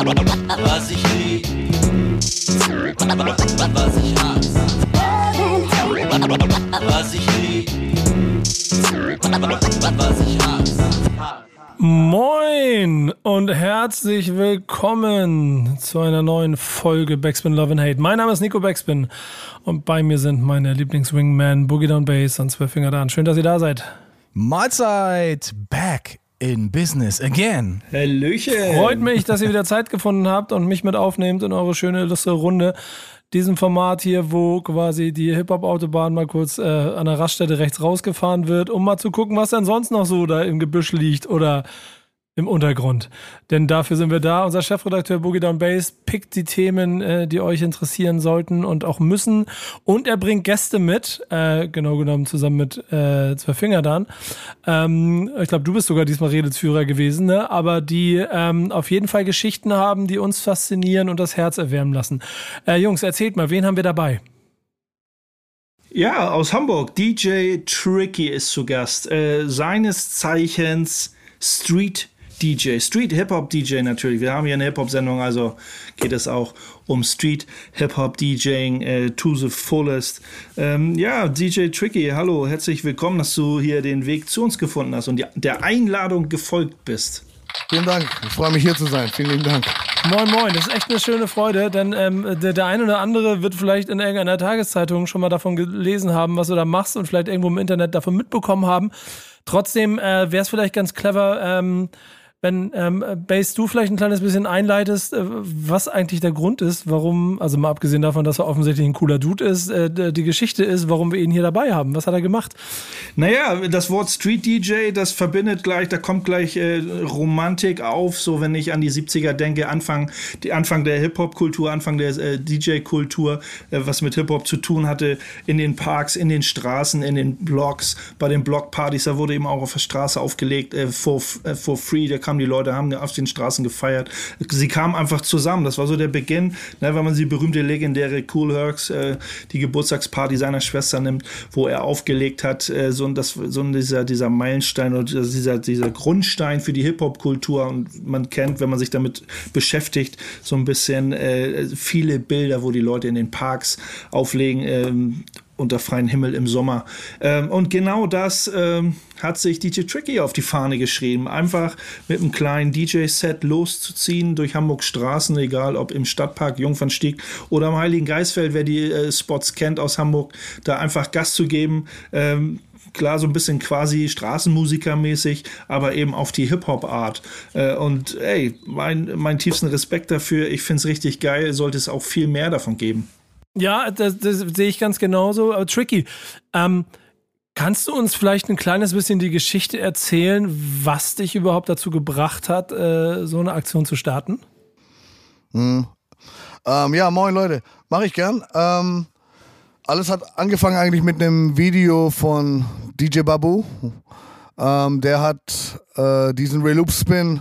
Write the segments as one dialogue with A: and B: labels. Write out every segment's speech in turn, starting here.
A: Was ich lieb, was ich hasse. Was ich lieb, was ich hasse.
B: Moin und herzlich willkommen zu einer neuen Folge Backspin Love and Hate. Mein Name ist Nico Backspin und bei mir sind meine Lieblingswingman Boogie Down Bass und Zwölffinger Dan. Schön, dass ihr da seid.
C: Mahlzeit, back in business again.
D: Hallöchen.
B: Freut mich, dass ihr wieder Zeit gefunden habt und mich mit aufnehmt in eure schöne, lustige Runde. Diesem Format hier, wo quasi die Hip-Hop-Autobahn mal kurz äh, an der Raststätte rechts rausgefahren wird, um mal zu gucken, was denn sonst noch so da im Gebüsch liegt oder im Untergrund. Denn dafür sind wir da. Unser Chefredakteur Boogie Down Bass pickt die Themen, äh, die euch interessieren sollten und auch müssen. Und er bringt Gäste mit, äh, genau genommen zusammen mit äh, zwei Finger dann. Ähm, ich glaube, du bist sogar diesmal Redelsführer gewesen, ne? aber die ähm, auf jeden Fall Geschichten haben, die uns faszinieren und das Herz erwärmen lassen. Äh, Jungs, erzählt mal, wen haben wir dabei?
D: Ja, aus Hamburg. DJ Tricky ist zu Gast. Äh, seines Zeichens Street DJ, Street Hip-Hop DJ natürlich. Wir haben hier eine Hip-Hop-Sendung, also geht es auch um Street Hip-Hop DJing äh, to the fullest. Ähm, ja, DJ Tricky, hallo, herzlich willkommen, dass du hier den Weg zu uns gefunden hast und die, der Einladung gefolgt bist.
C: Vielen Dank. Ich freue mich hier zu sein. Vielen lieben Dank.
B: Moin, moin. Das ist echt eine schöne Freude, denn ähm, der, der eine oder andere wird vielleicht in irgendeiner Tageszeitung schon mal davon gelesen haben, was du da machst und vielleicht irgendwo im Internet davon mitbekommen haben. Trotzdem äh, wäre es vielleicht ganz clever, ähm, wenn ähm, Base du vielleicht ein kleines bisschen einleitest, äh, was eigentlich der Grund ist, warum, also mal abgesehen davon, dass er offensichtlich ein cooler Dude ist, äh, die Geschichte ist, warum wir ihn hier dabei haben. Was hat er gemacht?
D: Naja, das Wort Street DJ, das verbindet gleich, da kommt gleich äh, Romantik auf, so wenn ich an die 70er denke, Anfang, die Anfang der Hip-Hop-Kultur, Anfang der äh, DJ-Kultur, äh, was mit Hip-Hop zu tun hatte, in den Parks, in den Straßen, in den Blocks, bei den Blockpartys, da wurde eben auch auf der Straße aufgelegt, äh, for, for free, da kam kamen die Leute, haben auf den Straßen gefeiert. Sie kamen einfach zusammen. Das war so der Beginn, ne, wenn man die berühmte legendäre Cool Hercs, äh, die Geburtstagsparty seiner Schwester nimmt, wo er aufgelegt hat, äh, so, das, so dieser, dieser Meilenstein oder dieser, dieser Grundstein für die Hip-Hop-Kultur. Und man kennt, wenn man sich damit beschäftigt, so ein bisschen äh, viele Bilder, wo die Leute in den Parks auflegen. Ähm, unter freiem Himmel im Sommer. Ähm, und genau das ähm, hat sich DJ Tricky auf die Fahne geschrieben. Einfach mit einem kleinen DJ-Set loszuziehen durch Hamburgs Straßen, egal ob im Stadtpark Jungfernstieg oder am Heiligen Geistfeld, wer die äh, Spots kennt aus Hamburg, da einfach Gas zu geben. Ähm, klar so ein bisschen quasi Straßenmusikermäßig, aber eben auf die Hip-Hop-Art. Äh, und ey, mein, mein tiefsten Respekt dafür. Ich finde es richtig geil. Sollte es auch viel mehr davon geben.
B: Ja, das, das sehe ich ganz genauso. Aber tricky. Ähm, kannst du uns vielleicht ein kleines bisschen die Geschichte erzählen, was dich überhaupt dazu gebracht hat, äh, so eine Aktion zu starten?
C: Hm. Ähm, ja, moin Leute, mache ich gern. Ähm, alles hat angefangen eigentlich mit einem Video von DJ Babu. Ähm, der hat äh, diesen Reloop Spin.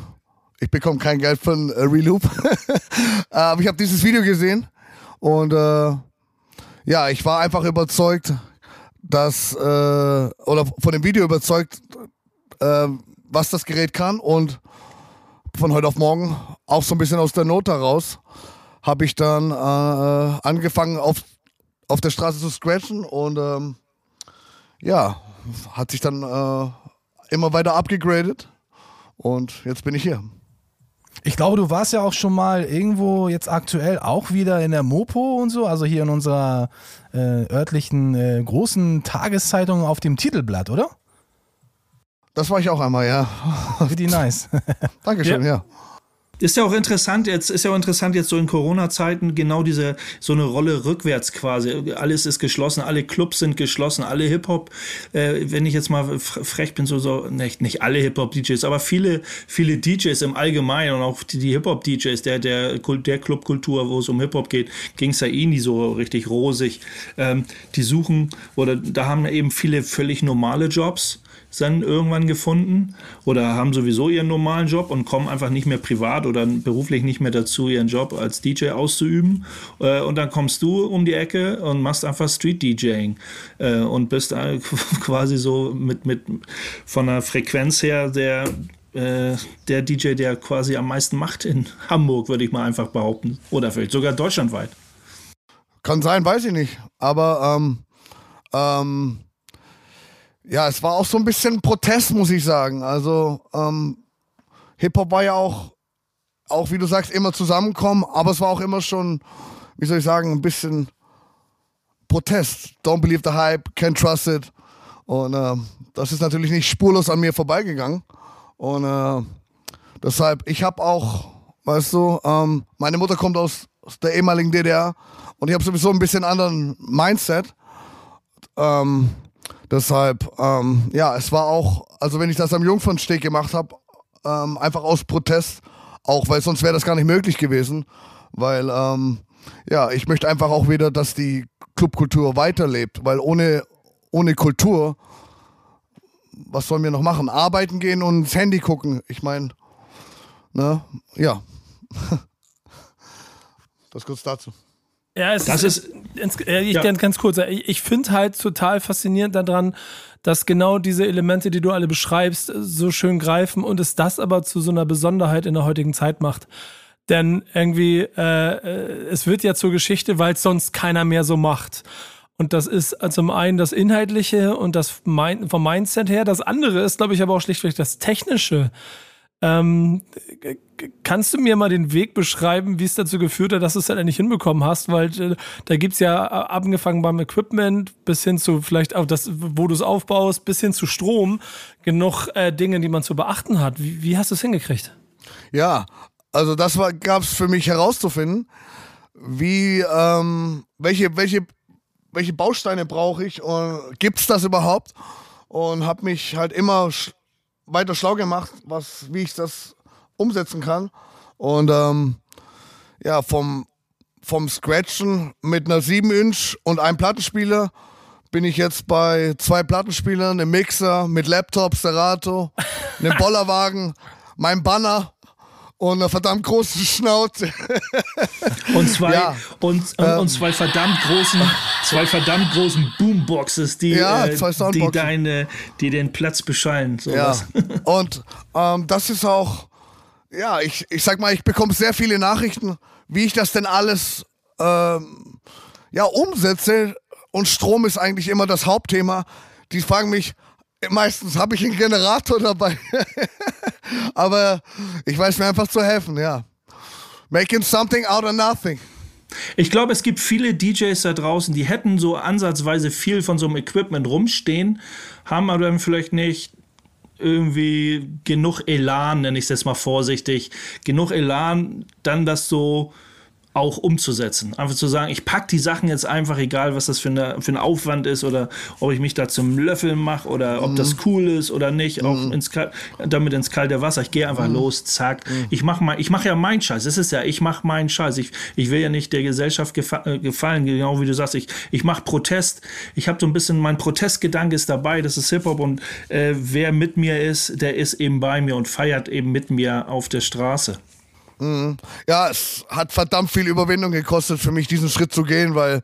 C: Ich bekomme kein Geld von äh, Reloop. Aber ich habe dieses Video gesehen und äh, ja, ich war einfach überzeugt, dass, äh, oder von dem Video überzeugt, äh, was das Gerät kann. Und von heute auf morgen, auch so ein bisschen aus der Not heraus, habe ich dann äh, angefangen, auf, auf der Straße zu scratchen. Und ähm, ja, hat sich dann äh, immer weiter abgegradet. Und jetzt bin ich hier.
E: Ich glaube, du warst ja auch schon mal irgendwo jetzt aktuell auch wieder in der Mopo und so, also hier in unserer äh, örtlichen äh, großen Tageszeitung auf dem Titelblatt, oder?
C: Das war ich auch einmal, ja.
E: Pretty nice.
C: Dankeschön, ja.
D: ja. Ist ja auch interessant jetzt, ist ja auch interessant jetzt so in Corona-Zeiten genau diese, so eine Rolle rückwärts quasi. Alles ist geschlossen, alle Clubs sind geschlossen, alle Hip-Hop, äh, wenn ich jetzt mal frech bin, so, so, nicht, nicht alle Hip-Hop-DJs, aber viele, viele DJs im Allgemeinen und auch die, die Hip-Hop-DJs, der, der, der Clubkultur, wo es um Hip-Hop geht, ging es ja eh nie so richtig rosig. Ähm, die suchen, oder da haben eben viele völlig normale Jobs dann irgendwann gefunden oder haben sowieso ihren normalen Job und kommen einfach nicht mehr privat oder beruflich nicht mehr dazu, ihren Job als DJ auszuüben. Äh, und dann kommst du um die Ecke und machst einfach Street DJing äh, und bist quasi so mit, mit von der Frequenz her der äh, der DJ, der quasi am meisten macht in Hamburg, würde ich mal einfach behaupten. Oder vielleicht sogar deutschlandweit.
C: Kann sein, weiß ich nicht. Aber ähm, ähm, ja, es war auch so ein bisschen Protest, muss ich sagen. Also ähm, Hip-Hop war ja auch, auch wie du sagst, immer zusammenkommen, aber es war auch immer schon, wie soll ich sagen, ein bisschen Protest. Don't believe the hype, can't trust it. Und ähm, das ist natürlich nicht spurlos an mir vorbeigegangen. Und äh, deshalb, ich habe auch, weißt du, ähm, meine Mutter kommt aus, der ehemaligen DDR und ich habe sowieso ein bisschen anderen Mindset. Ähm, deshalb, ähm, ja, es war auch, also wenn ich das am Jungfernsteg gemacht habe, ähm, einfach aus Protest, auch weil sonst wäre das gar nicht möglich gewesen, weil ähm, ja, ich möchte einfach auch wieder, dass die Clubkultur weiterlebt, weil ohne, ohne Kultur, was sollen wir noch machen? Arbeiten gehen und ins Handy gucken. Ich meine, ne, ja. das kurz dazu.
B: Ja, es
D: Das ist-
B: ins- äh, ich
D: Ja.
B: ganz, kurz. Ich, ich finde halt total faszinierend daran, dass genau diese Elemente, die du alle beschreibst, so schön greifen und es das aber zu so einer Besonderheit in der heutigen Zeit macht. Denn irgendwie, äh, äh, es wird ja zur Geschichte, weil es sonst keiner mehr so macht. Und das ist zum einen das Inhaltliche und das Mind vom Mindset her. Das andere ist, glaube ich, aber auch schlichtweg das Technische. Ähm, kannst du mir mal den Weg beschreiben, wie es dazu geführt hat, dass du es halt nicht hinbekommen hast? Weil äh, da gibt's ja äh, angefangen beim Equipment bis hin zu vielleicht auch das, wo du es aufbaust, bis hin zu Strom, genug äh, Dinge, die man zu beachten hat. Wie, wie hast du es hingekriegt?
C: Ja, also das war gab's für mich herauszufinden, wie ähm, welche welche welche Bausteine brauche ich und gibt's das überhaupt? Und habe mich halt immer weiter schlau gemacht, was wie ich das umsetzen kann. Und ähm, ja vom vom Scratchen mit einer 7 Inch und einem Plattenspieler bin ich jetzt bei zwei Plattenspielern, einem Mixer mit Laptop, Serato, einem Bollerwagen, meinem Banner und einer verdammt großen Schnauze.
D: Und zwei,
C: Ja.
D: und, und, und zwei verdammt großen, zwei verdammt großen Boomboxes, die,
C: Ja,
D: äh, die deine, die den Platz beschallen.
C: Ja.
D: Sowas.
C: Und ähm, das ist auch, ja, ich, ich sag mal, ich bekomme sehr viele Nachrichten, wie ich das denn alles ähm, ja, umsetze. Und Strom ist eigentlich immer das Hauptthema. Die fragen mich, meistens habe ich einen Generator dabei. Aber ich weiß mir einfach zu helfen, ja. Making something out of nothing.
D: Ich glaube, es gibt viele DJs da draußen, die hätten so ansatzweise viel von so einem Equipment rumstehen, haben aber dann vielleicht nicht irgendwie genug Elan, nenne ich es jetzt mal vorsichtig, genug Elan, dann das so auch umzusetzen. Einfach zu sagen, ich pack die Sachen jetzt einfach, egal was das für, eine, für ein Aufwand ist oder ob ich mich da zum Löffeln mache oder ob das cool ist oder nicht, auch ins damit ins kalte Wasser. Ich gehe einfach los, zack. Ich mache mal, ich mache ja meinen Scheiß. Es ist ja, ich mache meinen Scheiß. Ich, ich will ja nicht der Gesellschaft gefa äh, gefallen, genau wie du sagst. Ich, ich mache Protest. Ich habe so ein bisschen, mein Protestgedanke ist dabei, das ist Hip-Hop und äh, wer mit mir ist, der ist eben bei mir und feiert eben mit mir auf der Straße.
C: Ja, es hat verdammt viel Überwindung gekostet für mich, diesen Schritt zu gehen, weil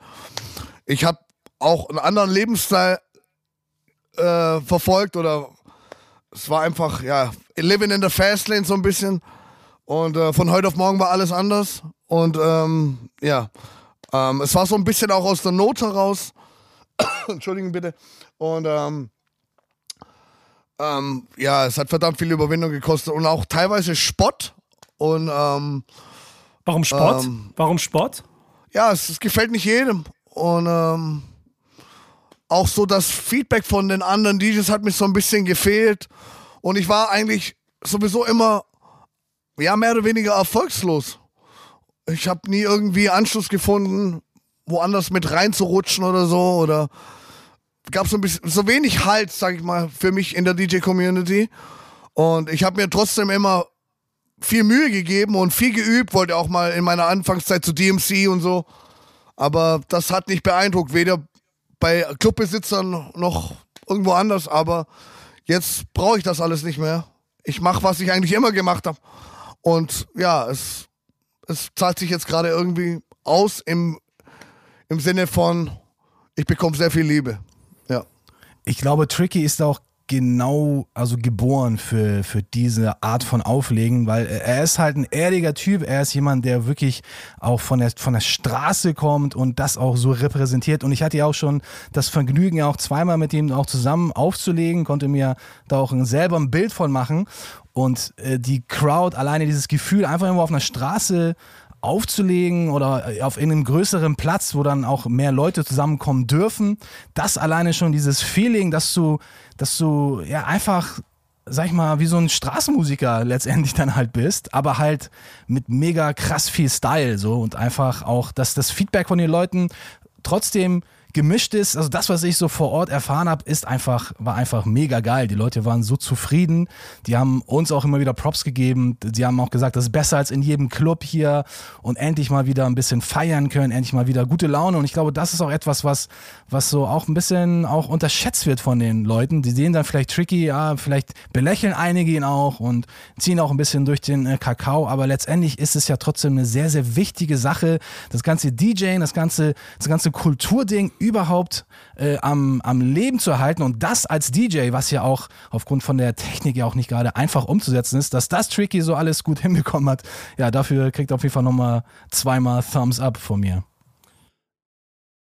C: ich habe auch einen anderen Lebensstil äh, verfolgt oder es war einfach, ja, living in the fast lane so ein bisschen. Und äh, von heute auf morgen war alles anders. Und ähm, ja, ähm, es war so ein bisschen auch aus der Not heraus, entschuldigen bitte, und ähm, ähm, ja, es hat verdammt viel Überwindung gekostet und auch teilweise Spott und ähm,
B: Warum Sport?
C: Ähm.
B: Warum Sport?
C: ja, es, es gefällt nicht jedem. Und ähm, auch so das Feedback von den anderen DJs hat mich so ein bisschen gefehlt. Und ich war eigentlich sowieso immer, ja, mehr oder weniger erfolgslos. Ich habe nie irgendwie Anschluss gefunden, woanders mit reinzurutschen oder so. Oder gab so ein bisschen, so wenig Halt, sag ich mal, für mich in der DJ-Community. Und ich habe mir trotzdem immer viel Mühe gegeben und viel geübt, wollte auch mal in meiner Anfangszeit zu DMC und so. Aber das hat nicht beeindruckt, weder bei Clubbesitzern noch irgendwo anders. Aber jetzt brauche ich das alles nicht mehr. Ich mache, was ich eigentlich immer gemacht habe. Und ja, es, es zahlt sich jetzt gerade irgendwie aus im, im Sinne von, ich bekomme sehr viel Liebe. Ja.
E: Ich glaube, Tricky ist auch genau, also geboren für, für diese Art von Auflegen, weil er ist halt ein ehrlicher Typ, er ist jemand, der wirklich auch von der, von der Straße kommt und das auch so repräsentiert. Und ich hatte ja auch schon das Vergnügen, ja auch zweimal mit ihm auch zusammen aufzulegen, konnte mir da auch selber ein Bild von machen. Und äh, die Crowd, alleine dieses Gefühl, einfach irgendwo auf einer Straße aufzulegen oder auf einem größeren Platz, wo dann auch mehr Leute zusammenkommen dürfen, das alleine schon dieses Feeling, dass du, dass du ja einfach sag ich mal, wie so ein Straßenmusiker letztendlich dann halt bist, aber halt mit mega krass viel Style so und einfach auch, dass das Feedback von den Leuten trotzdem gemischt ist. Also das, was ich so vor Ort erfahren habe, ist einfach, war einfach mega geil. Die Leute waren so zufrieden. Die haben uns auch immer wieder Props gegeben. Die haben auch gesagt, das ist besser als in jedem Club hier und endlich mal wieder ein bisschen feiern können, endlich mal wieder gute Laune. Und ich glaube, das ist auch etwas, was, was so auch ein bisschen auch unterschätzt wird von den Leuten. Die sehen dann vielleicht Tricky, ja, vielleicht belächeln einige ihn auch und ziehen auch ein bisschen durch den äh, Kakao. Aber letztendlich ist es ja trotzdem eine sehr, sehr wichtige Sache. Das ganze DJing, das ganze, das ganze Kulturding überhaupt äh, am, am Leben zu erhalten und das als DJ, was ja auch aufgrund von der Technik ja auch nicht gerade einfach umzusetzen ist, dass das Tricky so alles gut hinbekommen hat, ja, dafür kriegt auf jeden Fall nochmal zweimal Thumbs up von mir.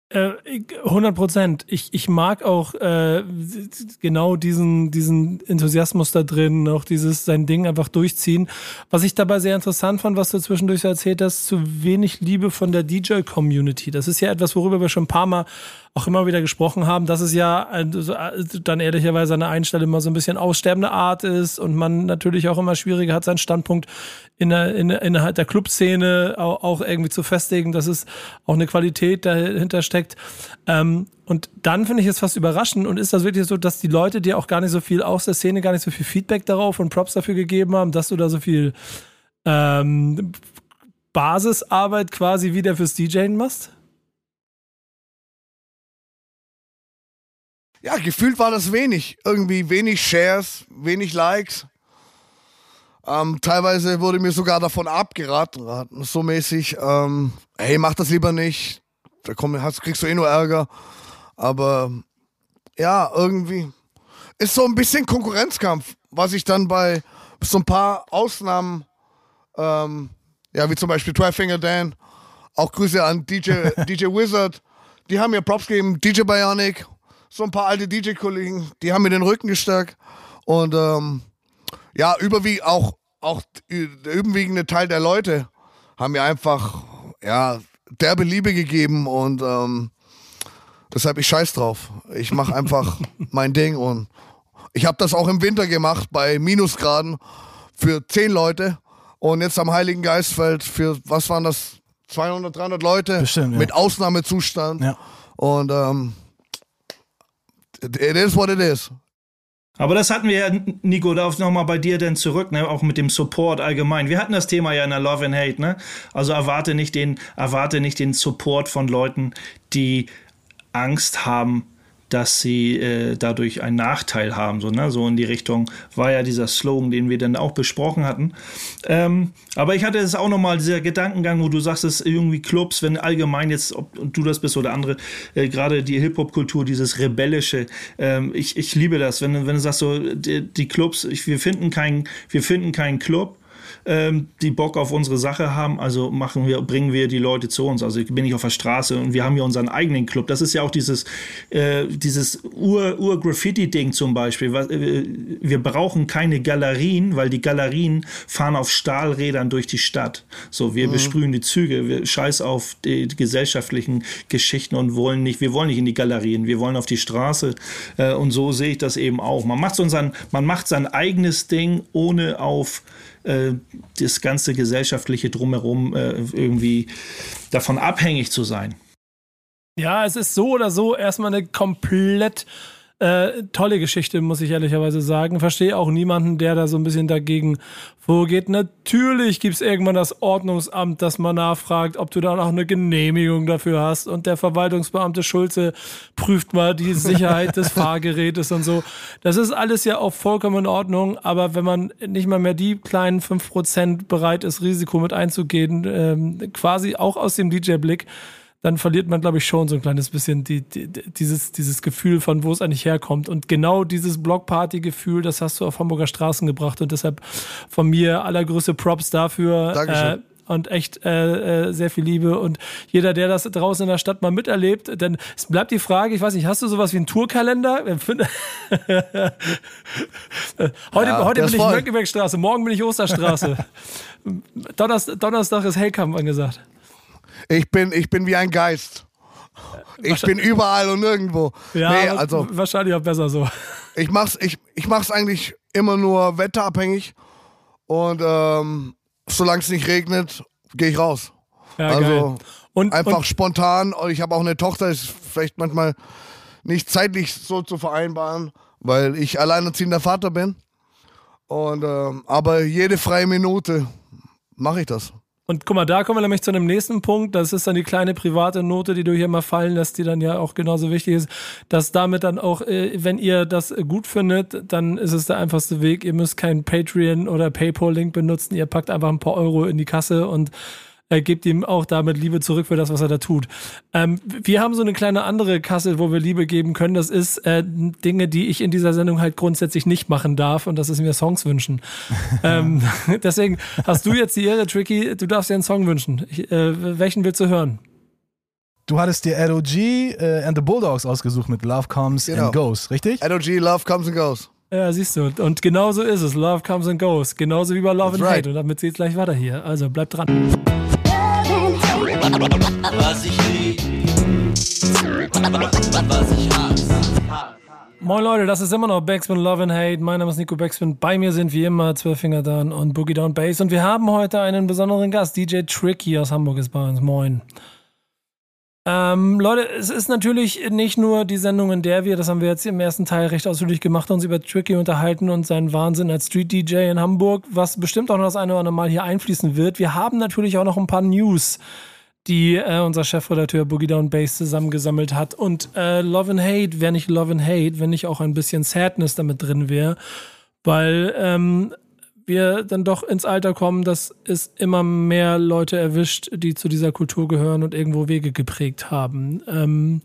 B: 100 äh, Prozent. Ich, ich mag auch äh, genau diesen, diesen Enthusiasmus da drin, auch dieses sein Ding einfach durchziehen. Was ich dabei sehr interessant fand, was du zwischendurch erzählt hast, zu wenig Liebe von der DJ-Community. Das ist ja etwas, worüber wir schon ein paar Mal auch immer wieder gesprochen haben, dass es ja also, dann ehrlicherweise an der einen Stelle immer so ein bisschen aussterbende Art ist und man natürlich auch immer schwieriger hat, seinen Standpunkt in der, in, innerhalb der Clubszene auch, auch irgendwie zu festigen, dass es auch eine Qualität dahinter steckt. Ähm, und dann finde ich es fast überraschend und ist das wirklich so, dass die Leute dir auch gar nicht so viel aus der Szene, gar nicht so viel Feedback darauf und Props dafür gegeben haben, dass du da so viel ähm, Basisarbeit quasi wieder fürs DJing machst?
C: Ja, gefühlt war das wenig. Irgendwie wenig Shares, wenig Likes. Ähm, teilweise wurde mir sogar davon abgeraten, so mäßig, ähm, hey, mach das lieber nicht. Da komm, hast, kriegst du eh nur Ärger. Aber ja, irgendwie ist so ein bisschen Konkurrenzkampf, was ich dann bei so ein paar Ausnahmen, ähm, ja, wie zum Beispiel Finger Dan, auch Grüße an DJ, DJ Wizard, die haben mir Props gegeben, DJ Bionic so ein paar alte DJ-Kollegen, die haben mir den Rücken gestärkt. Und ähm, ja, überwiegend auch, auch der überwiegende Teil der Leute haben mir einfach ja, derbe Liebe gegeben und ähm, deshalb ich scheiß drauf. Ich mache einfach mein Ding und ich habe das auch im Winter gemacht bei Minusgraden für zehn Leute und jetzt am Heiligen Geistfeld für, was waren das, 200, 300 Leute
E: Bestimmt, ja.
C: mit Ausnahmezustand.
E: Ja.
C: Und ähm, it is what it is.
D: Aber das hatten wir ja, Nico, darauf nochmal bei dir denn zurück, ne? auch mit dem Support allgemein. Wir hatten das Thema ja in der Love and Hate, ne? Also erwarte nicht den, erwarte nicht den Support von Leuten, die Angst haben, dass sie äh, dadurch einen Nachteil haben. So, ne? so in die Richtung war ja dieser Slogan, den wir dann auch besprochen hatten. Ähm, aber ich hatte es auch nochmal, dieser Gedankengang, wo du sagst, es irgendwie Clubs, wenn allgemein jetzt, ob du das bist oder andere, äh, gerade die Hip-Hop-Kultur, dieses Rebellische, ähm, ich, ich liebe das, wenn, wenn du sagst, so, die, die Clubs, ich, wir finden keinen, wir finden keinen Club, ähm, die Bock auf unsere Sache haben, also machen wir, bringen wir die Leute zu uns. Also bin ich auf der Straße und wir haben ja unseren eigenen Club. Das ist ja auch dieses, äh, dieses Ur-Graffiti-Ding zum Beispiel. Äh, wir brauchen keine Galerien, weil die Galerien fahren auf Stahlrädern durch die Stadt. So, wir mhm. besprühen die Züge, wir scheiß auf die, die, gesellschaftlichen Geschichten und wollen nicht, wir wollen nicht in die Galerien, wir wollen auf die Straße. Äh, und so sehe ich das eben auch. Man macht, so sein, man macht sein eigenes Ding, ohne auf äh, das ganze gesellschaftliche drumherum äh, irgendwie davon abhängig zu sein.
B: Ja, es ist so oder so erstmal eine komplett äh, tolle Geschichte, muss ich ehrlicherweise sagen. Verstehe auch niemanden, der da so ein bisschen dagegen vorgeht. Natürlich gibt es irgendwann das Ordnungsamt, das man nachfragt, ob du da noch eine Genehmigung dafür hast. Und der Verwaltungsbeamte Schulze prüft mal die Sicherheit des Fahrgerätes und so. Das ist alles ja auch vollkommen in Ordnung. Aber wenn man nicht mal mehr die kleinen 5% bereit ist, Risiko mit einzugehen, ähm, quasi auch aus dem DJ-Blick, dann verliert man, glaube ich, schon so ein kleines bisschen die, die, dieses, dieses Gefühl von, wo es eigentlich herkommt. Und genau dieses Blockparty-Gefühl, das hast du auf Hamburger Straßen gebracht. Und deshalb von mir allergrößte Props dafür.
C: Dankeschön.
B: Äh, und echt äh, äh, sehr viel Liebe. Und jeder, der das draußen in der Stadt mal miterlebt, denn es bleibt die Frage, ich weiß nicht, hast du sowas wie einen Tourkalender? heute
C: Ja,
B: heute bin ich. Mönckebergstraße, morgen bin ich Osterstraße. Donnerstag, Donnerstag ist Hellkamp angesagt.
C: Ich bin, ich bin wie ein Geist. Ich bin überall und nirgendwo.
B: Ja,
C: nee, also
B: wahrscheinlich auch besser so.
C: ich mach's, ich, ich mach's eigentlich immer nur wetterabhängig. Und ähm, solange es nicht regnet, gehe ich raus.
B: Ja,
C: also.
B: Und,
C: einfach
B: und
C: spontan. Ich habe auch eine Tochter, ist vielleicht manchmal nicht zeitlich so zu vereinbaren, weil ich alleinerziehender Vater bin. Und ähm, aber jede freie Minute mache ich das.
B: Und guck mal, da kommen wir nämlich zu einem nächsten Punkt. Das ist dann die kleine private Note, die du hier mal fallen lässt, die dann ja auch genauso wichtig ist, dass damit dann auch, äh, wenn ihr das gut findet, dann ist es der einfachste Weg. Ihr müsst keinen Patreon oder PayPal-Link benutzen. Ihr packt einfach ein paar Euro in die Kasse und äh, gebt ihm auch damit Liebe zurück für das, was er da tut. Ähm, wir haben so eine kleine andere Kasse, wo wir Liebe geben können. Das ist äh, Dinge, die ich in dieser Sendung halt grundsätzlich nicht machen darf und das ist mir Songs wünschen. ähm, deswegen hast du jetzt die Ehre, Tricky, du darfst dir einen Song wünschen. Ich, äh, welchen willst du hören?
E: Du hattest dir LOG äh, and the Bulldogs ausgesucht mit Love Comes
C: Genau.
E: and Goes, richtig?
C: LOG, Love comes and goes.
B: Ja, siehst du. Und genau so ist es. Love comes and goes. Genauso wie bei Love
C: That's
B: and
C: right.
B: Hate. Und damit geht's gleich weiter hier. Also bleibt dran.
A: Was ich lieb, was ich hasse.
B: Moin Leute, das ist immer noch Backspin Love and Hate. Mein Name ist Nico Backspin. Bei mir sind wie immer Zwölf Finger Dan und Boogie Down Bass. Und wir haben heute einen besonderen Gast. DJ Tricky aus Hamburg ist bei uns. Moin. Ähm, Leute, es ist natürlich nicht nur die Sendung, in der wir, das haben wir jetzt im ersten Teil recht ausführlich gemacht, uns über Tricky unterhalten und seinen Wahnsinn als Street DJ in Hamburg, was bestimmt auch noch das eine oder andere Mal hier einfließen wird. Wir haben natürlich auch noch ein paar News, die äh, unser Chefredakteur Boogie Down Bass zusammengesammelt hat. Und äh, Love and Hate wäre nicht Love and Hate, wenn nicht auch ein bisschen Sadness damit drin wäre. Weil ähm, wir dann doch ins Alter kommen, dass es immer mehr Leute erwischt, die zu dieser Kultur gehören und irgendwo Wege geprägt haben. Ähm,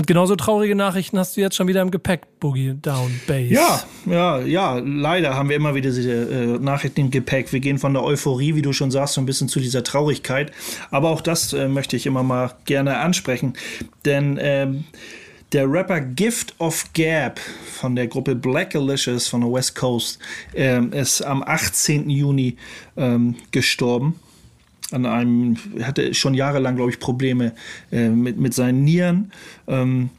B: und genauso traurige Nachrichten hast du jetzt schon wieder im Gepäck, Boogie Down Bass.
D: Ja, ja, ja, leider haben wir immer wieder diese äh, Nachrichten im Gepäck. Wir gehen von der Euphorie, wie du schon sagst, so ein bisschen zu dieser Traurigkeit. Aber auch das äh, möchte ich immer mal gerne ansprechen. Denn ähm, der Rapper Gift of Gab von der Gruppe Black Alicious von der West Coast ähm, ist am 18. Juni ähm, gestorben an einem, hatte schon jahrelang, glaube ich, Probleme äh, mit, mit seinen Nieren. Ähm,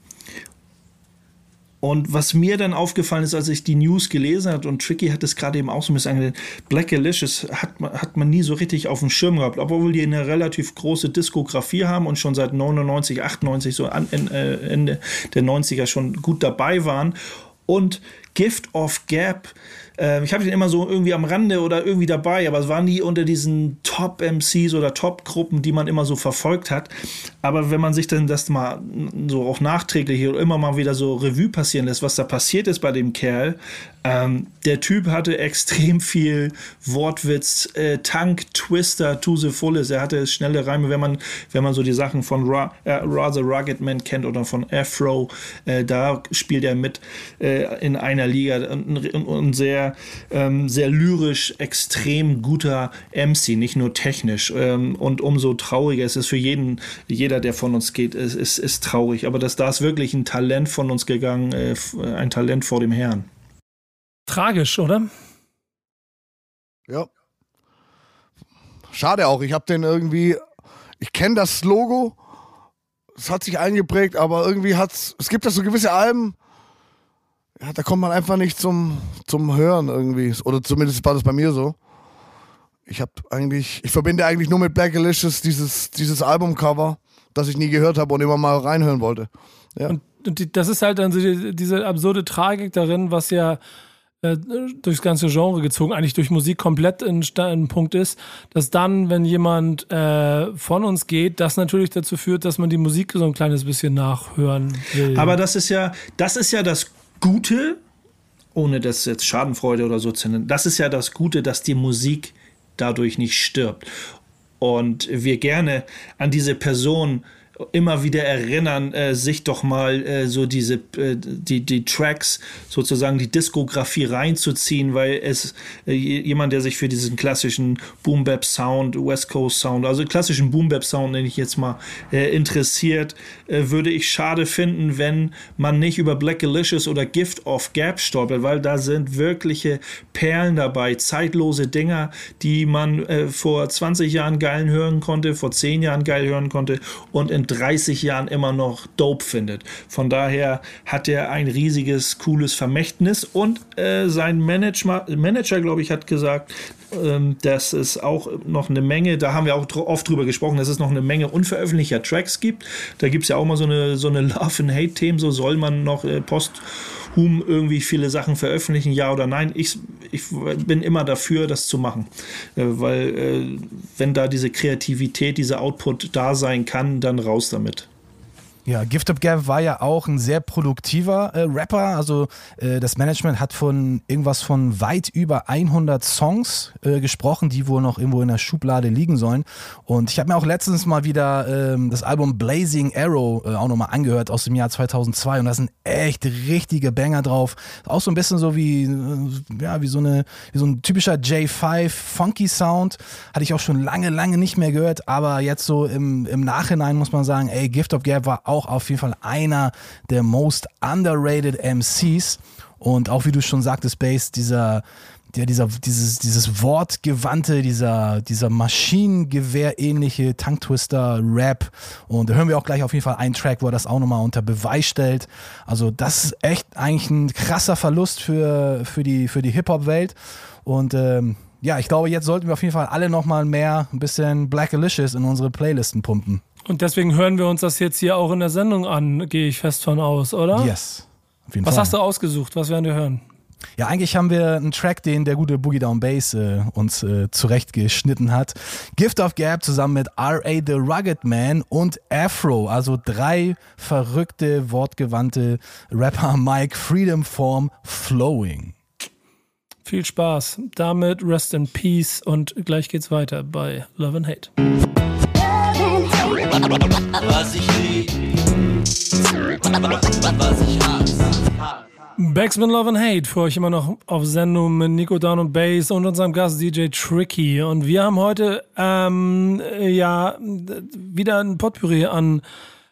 D: und was mir dann aufgefallen ist, als ich die News gelesen habe, und Tricky hat es gerade eben auch so ein bisschen angedacht, Black Alicious hat, man- hat man nie so richtig auf dem Schirm gehabt, obwohl die eine relativ große Diskografie haben und schon seit 99, 98, so an, äh, Ende der 90er schon gut dabei waren. Und Gift of Gap, äh, ich habe den immer so irgendwie am Rande oder irgendwie dabei, aber es waren nie unter diesen Top-MCs oder Top-Gruppen, die man immer so verfolgt hat. Aber wenn man sich dann das mal so auch nachträglich oder immer mal wieder so Revue passieren lässt, was da passiert ist bei dem Kerl, ähm, der Typ hatte extrem viel Wortwitz, äh, Tank, Twister, to the fullest. Er hatte schnelle Reime, wenn man, wenn man so die Sachen von Ra äh, Rather Rugged Man kennt oder von Afro, äh, da spielt er mit äh, in einer Liga und, und, sehr, ähm, sehr lyrisch, extrem guter MC, nicht nur technisch. Ähm, und umso trauriger ist es für jeden, jeder, der von uns geht, ist, ist, ist traurig. Aber das, da ist wirklich ein Talent von uns gegangen, äh, f- ein Talent vor dem Herrn.
B: Tragisch, oder?
C: Ja. Schade auch. Ich habe den irgendwie. Ich kenne das Logo. Es hat sich eingeprägt, aber irgendwie hat's. Es gibt ja so gewisse Alben. Ja, da kommt man einfach nicht zum, zum Hören irgendwie. Oder zumindest war das bei mir so. Ich habe eigentlich. Ich verbinde eigentlich nur mit Black Alicious dieses, dieses Albumcover, das ich nie gehört habe und immer mal reinhören wollte. Ja.
B: Und, und die, das ist halt dann so die, diese absurde Tragik darin, was ja äh, durchs ganze Genre gezogen, eigentlich durch Musik komplett ein, ein Punkt ist, dass dann, wenn jemand äh, von uns geht, das natürlich dazu führt, dass man die Musik so ein kleines bisschen nachhören will.
D: Aber das ist ja, das ist ja das Gute, ohne das jetzt Schadenfreude oder so zu nennen. Das ist ja das Gute, dass die Musik dadurch nicht stirbt. Und wir gerne an diese Person immer wieder erinnern, äh, sich doch mal äh, so diese äh, die, die Tracks, sozusagen die Diskografie reinzuziehen, weil es äh, jemand, der sich für diesen klassischen Boom Bap Sound, West Coast Sound, also klassischen Boom Bap Sound, nenne ich jetzt mal, äh, interessiert, äh, würde ich schade finden, wenn man nicht über Black Delicious oder Gift of Gap stolpert, weil da sind wirkliche Perlen dabei, zeitlose Dinger, die man äh, vor 20 Jahren geil hören konnte, vor 10 Jahren geil hören konnte und in 30 Jahren immer noch dope findet. Von daher hat er ein riesiges, cooles Vermächtnis und äh, sein Manager, Manager glaube ich, hat gesagt, ähm, dass es auch noch eine Menge, da haben wir auch oft drüber gesprochen, dass es noch eine Menge unveröffentlichter Tracks gibt. Da gibt es ja auch mal so eine, so eine Love and Hate-Themen, so soll man noch äh, posthum irgendwie viele Sachen veröffentlichen, ja oder nein. Ich, ich bin immer dafür, das zu machen, äh, weil äh, wenn da diese Kreativität, dieser Output da sein kann, dann raus damit.
E: Ja, Gift Up Gav war ja auch ein sehr produktiver äh, Rapper. Also äh, das Management hat von irgendwas von weit über 100 Songs äh, gesprochen, die wohl noch irgendwo in der Schublade liegen sollen. Und ich habe mir auch letztens mal wieder ähm, das Album Blazing Arrow äh, auch nochmal angehört aus dem Jahr 2002 und da sind echt richtige Banger drauf. Auch so ein bisschen so wie äh, ja wie so eine wie so ein typischer J5 Funky Sound. Hatte ich auch schon lange lange nicht mehr gehört, aber jetzt so im, im Nachhinein muss man sagen, ey Gift Up Gav war auch auf jeden Fall einer der most underrated MCs. Und auch wie du schon sagtest, Bass, dieser, ja, dieser, dieses, dieses Wortgewandte, dieser, dieser Maschinengewehr-ähnliche Tongue-Twister-Rap. Und da hören wir auch gleich auf jeden Fall einen Track, wo er das auch nochmal unter Beweis stellt. Also, das ist echt eigentlich ein krasser Verlust für, für die, für die Hip-Hop-Welt. Und ähm, ja, ich glaube, jetzt sollten wir auf jeden Fall alle nochmal mehr ein bisschen Black Alicious in unsere Playlisten pumpen.
B: Und deswegen hören wir uns das jetzt hier auch in der Sendung an, gehe ich fest von aus, oder?
E: Yes.
B: Auf jeden Was Fall. hast du ausgesucht? Was werden wir hören?
E: Ja, eigentlich haben wir einen Track, den der gute Boogie Down Bass äh, uns äh, zurechtgeschnitten hat. Gift of Gab zusammen mit R.A. The Rugged Man und Afro, also drei verrückte, wortgewandte Rapper Mike Freedom Form Flowing.
B: Viel Spaß. Damit Rest in Peace und gleich geht's weiter bei Love and Hate. Was ich lieb, was ich hasse. Backspin Love and Hate für euch immer noch auf Sendung mit Nico Down und Bass und unserem Gast DJ Tricky. Und wir haben heute ähm, ja wieder ein Potpourri an,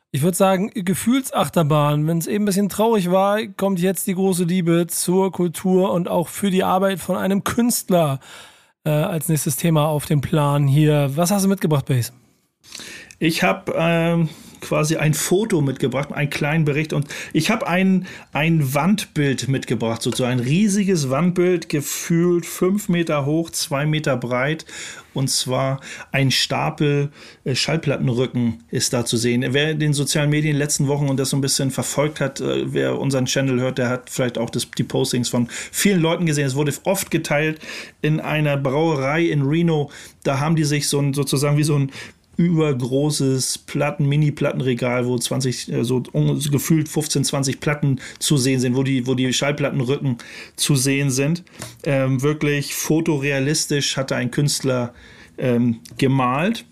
B: ich würde sagen, Gefühlsachterbahn. Wenn es eben ein bisschen traurig war, kommt jetzt die große Liebe zur Kultur und auch für die Arbeit von einem Künstler äh, als nächstes Thema auf dem Plan hier. Was hast du mitgebracht, Bass?
D: Ich habe ähm, quasi ein Foto mitgebracht, einen kleinen Bericht und ich habe ein, ein Wandbild mitgebracht, sozusagen ein riesiges Wandbild, gefühlt fünf Meter hoch, zwei Meter breit und zwar ein Stapel äh, Schallplattenrücken ist da zu sehen. Wer den sozialen Medien in den letzten Wochen und das so ein bisschen verfolgt hat, äh, wer unseren Channel hört, der hat vielleicht auch das, die Postings von vielen Leuten gesehen. Es wurde oft geteilt in einer Brauerei in Reno. Da haben die sich so ein, sozusagen wie so ein übergroßes Platten, Mini-Plattenregal, wo 20, äh, so gefühlt 15, 20 Platten zu sehen sind, wo die, wo die Schallplattenrücken zu sehen sind. Ähm, wirklich fotorealistisch hatte ein Künstler ähm, gemalt.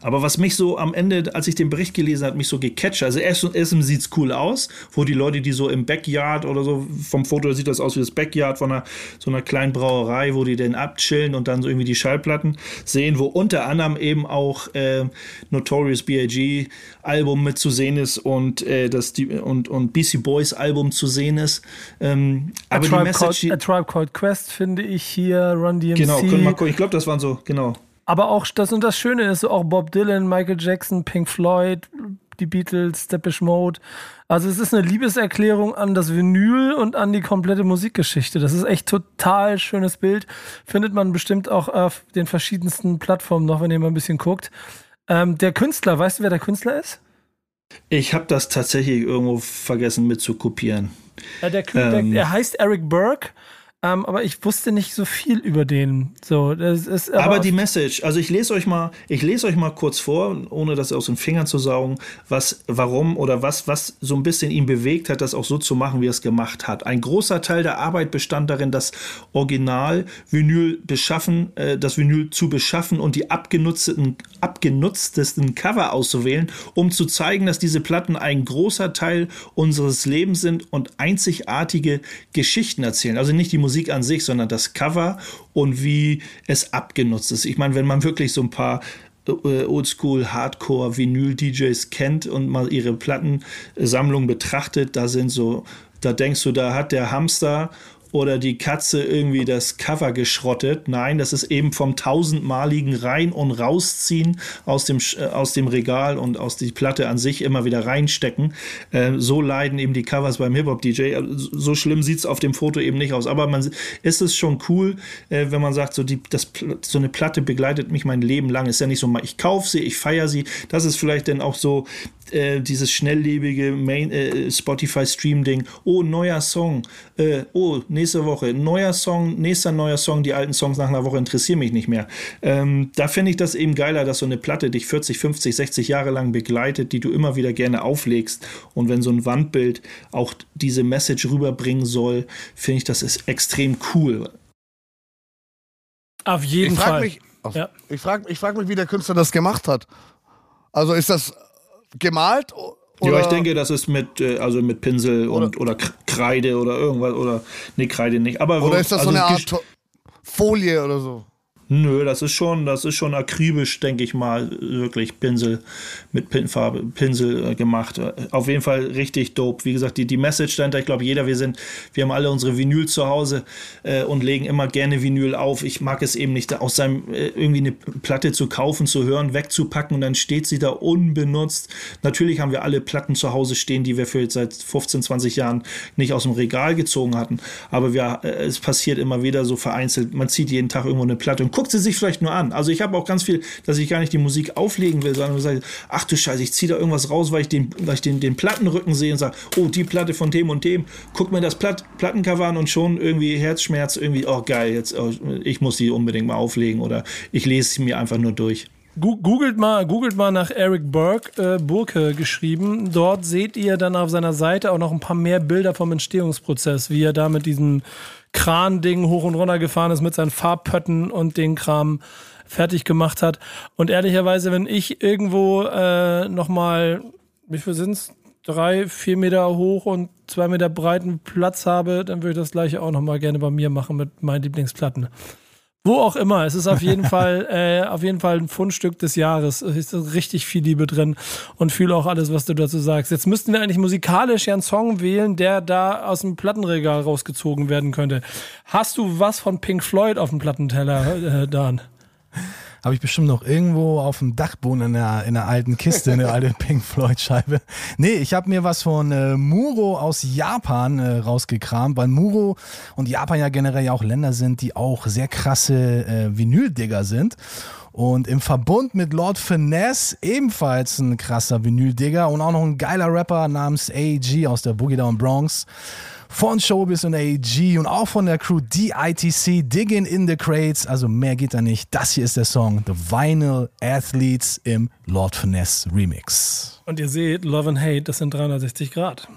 D: Aber was mich so am Ende, als ich den Bericht gelesen habe, mich so gecatcht, also erst, erstens sieht es cool aus, wo die Leute, die so im Backyard oder so, vom Foto sieht das aus wie das Backyard von einer, so einer kleinen Brauerei, wo die dann abchillen und dann so irgendwie die Schallplatten sehen, wo unter anderem eben auch äh, Notorious B.I.G. Album mit zu sehen ist und äh, das die, und, und BC Boys Album zu sehen ist. Ähm,
B: aber A, Tribe Message, called, A Tribe Called Quest finde ich hier, Run DMC.
D: Genau, können wir mal gucken. Ich glaube, das waren so, genau.
B: Aber auch das und das Schöne ist auch Bob Dylan, Michael Jackson, Pink Floyd, die Beatles, Depeche Mode. Also es ist eine Liebeserklärung an das Vinyl und an die komplette Musikgeschichte. Das ist echt total schönes Bild. Findet man bestimmt auch auf den verschiedensten Plattformen noch, wenn ihr mal ein bisschen guckt. Ähm, der Künstler, weißt du, wer der Künstler ist?
D: Ich habe das tatsächlich irgendwo vergessen mit zu kopieren.
B: Ja, der, ähm, der, er heißt Eric Burke ähm, aber ich wusste nicht so viel über den. So, das ist
D: aber, aber die Message, also ich lese euch mal, ich lese euch mal kurz vor, ohne das aus den Fingern zu saugen, was, warum oder was, was so ein bisschen ihn bewegt hat, das auch so zu machen, wie er es gemacht hat. Ein großer Teil der Arbeit bestand darin, das Original Vinyl beschaffen, äh, das Vinyl zu beschaffen und die abgenutzten, ab, abgenutztesten Cover auszuwählen, um zu zeigen, dass diese Platten ein großer Teil unseres Lebens sind und einzigartige Geschichten erzählen. Also nicht die Musik an sich, sondern das Cover und wie es abgenutzt ist. Ich meine, wenn man wirklich so ein paar äh, Oldschool, Hardcore, Vinyl-DJs kennt und mal ihre Plattensammlung betrachtet, da sind so, da denkst du, da hat der Hamster oder die Katze irgendwie das Cover geschrottet. Nein, das ist eben vom tausendmaligen Rein- und Rausziehen aus dem, äh, aus dem Regal und aus die Platte an sich immer wieder reinstecken. Äh, so leiden eben die Covers beim Hip-Hop-DJ. Äh, so schlimm sieht es auf dem Foto eben nicht aus. Aber man ist es schon cool, äh, wenn man sagt, so, die, das, so eine Platte begleitet mich mein Leben lang. Ist ja nicht so, ich kaufe sie, ich feiere sie. Das ist vielleicht dann auch so äh, dieses schnelllebige Main, äh, Spotify-Stream-Ding. Oh, neuer Song. Äh, oh, nächste Woche. Neuer Song, nächster neuer Song. Die alten Songs nach einer Woche interessieren mich nicht mehr. Ähm, da finde ich das eben geiler, dass so eine Platte dich 40, 50, 60 Jahre lang begleitet, die du immer wieder gerne auflegst. Und wenn so ein Wandbild auch diese Message rüberbringen soll, finde ich, das ist extrem cool.
B: Auf jeden
C: ich frag
B: Fall.
C: Mich,
B: Ja.
C: Ich frage ich frag mich, wie der Künstler das gemacht hat. Also ist das gemalt? Oder?
D: ja, ich denke, das ist mit, äh, also mit Pinsel und, oder, Kreide oder irgendwas, oder, nee, Kreide nicht. Aber
C: Oder ist das so
D: also
C: eine Art Folie oder so?
D: Nö, das ist schon, das ist schon akribisch, denke ich mal, wirklich Pinsel mit Pinfarbe, Pinsel äh, gemacht. Äh, Auf jeden Fall richtig dope. Wie gesagt, die, die Message dahinter, ich glaube, jeder, wir sind, wir haben alle unsere Vinyl zu Hause äh, und legen immer gerne Vinyl auf. Ich mag es eben nicht, aus seinem äh, irgendwie eine Platte zu kaufen, zu hören, wegzupacken und dann steht sie da unbenutzt. Natürlich haben wir alle Platten zu Hause stehen, die wir für jetzt seit 15, 20 Jahren nicht aus dem Regal gezogen hatten. Aber wir, äh, es passiert immer wieder so vereinzelt. Man zieht jeden Tag irgendwo eine Platte und guckt sie sich vielleicht nur an. Also ich habe auch ganz viel, dass ich gar nicht die Musik auflegen will, sondern sage, ach du Scheiße, ich ziehe da irgendwas raus, weil ich den, weil ich den, den Plattenrücken sehe und sage, oh, die Platte von dem und dem. Guck mir das Platt, Plattencover an und schon irgendwie Herzschmerz, irgendwie, oh geil, jetzt, oh, ich muss die unbedingt mal auflegen oder ich lese sie mir einfach nur durch.
B: Googelt mal, googelt mal nach Eric Burke, äh, Burke geschrieben. Dort seht ihr dann auf seiner Seite auch noch ein paar mehr Bilder vom Entstehungsprozess, wie er da mit diesem Kran-Ding hoch und runter gefahren ist mit seinen Farbpötten und den Kram fertig gemacht hat. Und ehrlicherweise, wenn ich irgendwo äh, nochmal, wie viel sind's? Drei, vier Meter hoch und zwei Meter breiten Platz habe, dann würde ich das gleiche auch nochmal gerne bei mir machen mit meinen Lieblingsplatten. Wo auch immer. Es ist auf jeden Fall, äh, auf jeden Fall ein Fundstück des Jahres. Es ist richtig viel Liebe drin und fühle auch alles, was du dazu sagst. Jetzt müssten wir eigentlich musikalisch ja einen Song wählen, der da aus dem Plattenregal rausgezogen werden könnte. Hast du was von Pink Floyd auf dem Plattenteller, äh, Dan?
E: Habe ich bestimmt noch irgendwo auf dem Dachboden in der, in der alten Kiste, eine alte Pink Floyd-Scheibe. Nee, ich habe mir was von äh, Muro aus Japan äh, rausgekramt, weil Muro und Japan ja generell ja auch Länder sind, die auch sehr krasse äh, Vinyl-Digger sind. Und im Verbund mit Lord Finesse ebenfalls ein krasser Vinyl-Digger und auch noch ein geiler Rapper namens AG aus der Boogie Down Bronx von Showbiz und AEG und auch von der Crew DITC, Digging in the Crates. Also mehr geht da nicht. Das hier ist der Song The Vinyl Athletes im Lord Finesse Remix.
B: Und ihr seht, Love and Hate, das sind 360 Grad.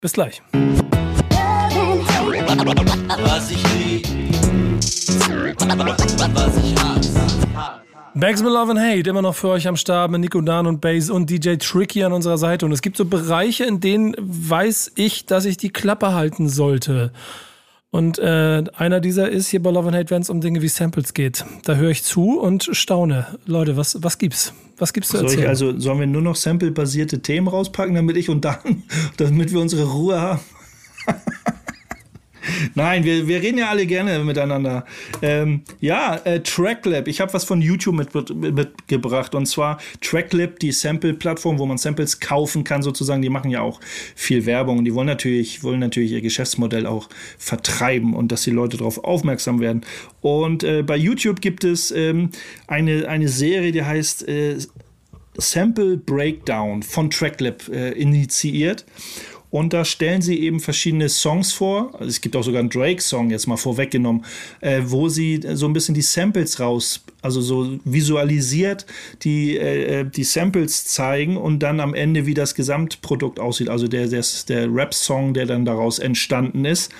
B: Bis gleich.
A: Was ich lieb, was ich hasse.
B: Bags with Love and Hate, immer noch für euch am Start mit Nico Dan und Bass und DJ Tricky an unserer Seite. Und es gibt so Bereiche, in denen weiß ich, dass ich die Klappe halten sollte. Und äh, einer dieser ist hier bei Love and Hate, wenn es um Dinge wie Samples geht. Da höre ich zu und staune. Leute, was, was gibt's? Was gibt's zu
D: Soll
B: erzählen?
D: ich also, sollen wir nur noch sample-basierte Themen rauspacken, damit ich und dann, damit wir unsere Ruhe haben? Nein, wir, wir reden ja alle gerne miteinander. Ähm, ja, äh, Tracklab. Ich habe was von YouTube mit, mit, mitgebracht. Und zwar Tracklab, die Sample-Plattform, wo man Samples kaufen kann, sozusagen. Die machen ja auch viel Werbung. Und die wollen natürlich, wollen natürlich ihr Geschäftsmodell auch vertreiben und dass die Leute darauf aufmerksam werden. Und äh, bei YouTube gibt es ähm, eine, eine Serie, die heißt äh, Sample Breakdown von Tracklab äh, initiiert. Und da stellen sie eben verschiedene Songs vor. Also es gibt auch sogar einen Drake-Song, jetzt mal vorweggenommen, äh, wo sie so ein bisschen die Samples raus, also so visualisiert die, äh, die Samples zeigen und dann am Ende, wie das Gesamtprodukt aussieht. Also der, der, der Rap-Song, der dann daraus entstanden ist.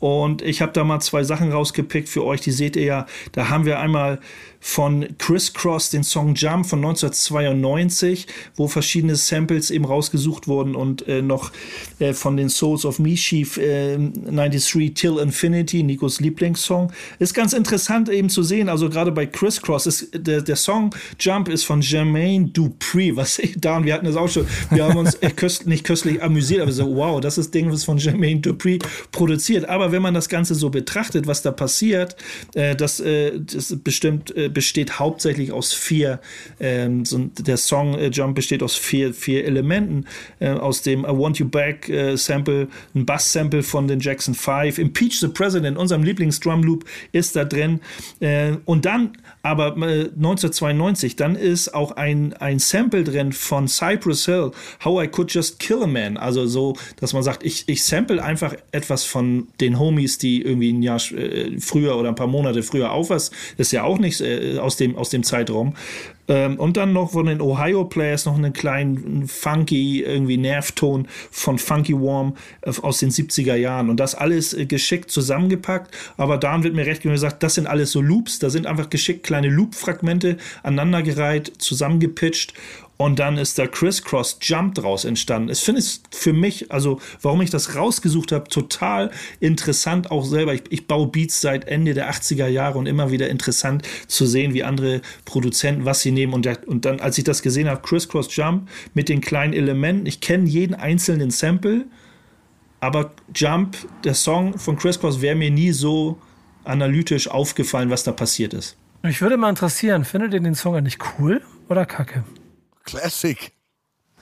D: Und ich habe da mal zwei Sachen rausgepickt für euch, die seht ihr ja. Da haben wir einmal von Criss Cross den Song Jump von 1992, wo verschiedene Samples eben rausgesucht wurden und äh, noch äh, von den Souls of Mischief äh, 93 Till Infinity, Nikos Lieblingssong. Ist ganz interessant eben zu sehen, also gerade bei Criss Cross der, der Song Jump ist von Jermaine Dupri, was ich da und wir hatten das auch schon, wir haben uns äh, köst, nicht köstlich amüsiert, aber so wow, das ist Ding, was von Jermaine Dupri produziert. Aber wenn man das Ganze so betrachtet, was da passiert, äh, das, äh, das bestimmt besteht hauptsächlich aus vier, ähm, so der Song äh, Jump besteht aus vier, vier Elementen, äh, aus dem I Want You Back äh, Sample, ein Bass-Sample von den Jackson 5, Impeach the President, unserem Lieblings-Drum-Loop ist da drin. Äh, und dann aber 1992, äh, dann ist auch ein, ein Sample drin von Cypress Hill, How I Could Just Kill a Man, also so, dass man sagt, ich, ich sample einfach etwas von den Homies, die irgendwie ein Jahr früher oder ein paar Monate früher auf was, ist ja auch nicht äh, aus, dem, aus dem Zeitraum. Ähm, und dann noch von den Ohio Players noch einen kleinen funky irgendwie Nervton von Funky Warm äh, aus den 70er Jahren. Und das alles äh, geschickt zusammengepackt. Aber da wird mir recht gesagt, das sind alles so Loops. Da sind einfach geschickt kleine Loop-Fragmente aneinandergereiht, zusammengepitcht und dann ist da Crisscross Jump draus entstanden. Ich finde es für mich, also warum ich das rausgesucht habe, total interessant auch selber. Ich, ich baue Beats seit Ende der 80er Jahre und immer wieder interessant zu sehen, wie andere Produzenten, was sie nehmen. Und, der, und dann, als ich das gesehen habe, Crisscross Jump mit den kleinen Elementen, ich kenne jeden einzelnen Sample, aber Jump, der Song von Crisscross, wäre mir nie so analytisch aufgefallen, was da passiert ist.
B: Mich würde mal interessieren, findet ihr den Song eigentlich cool oder kacke?
C: Classic.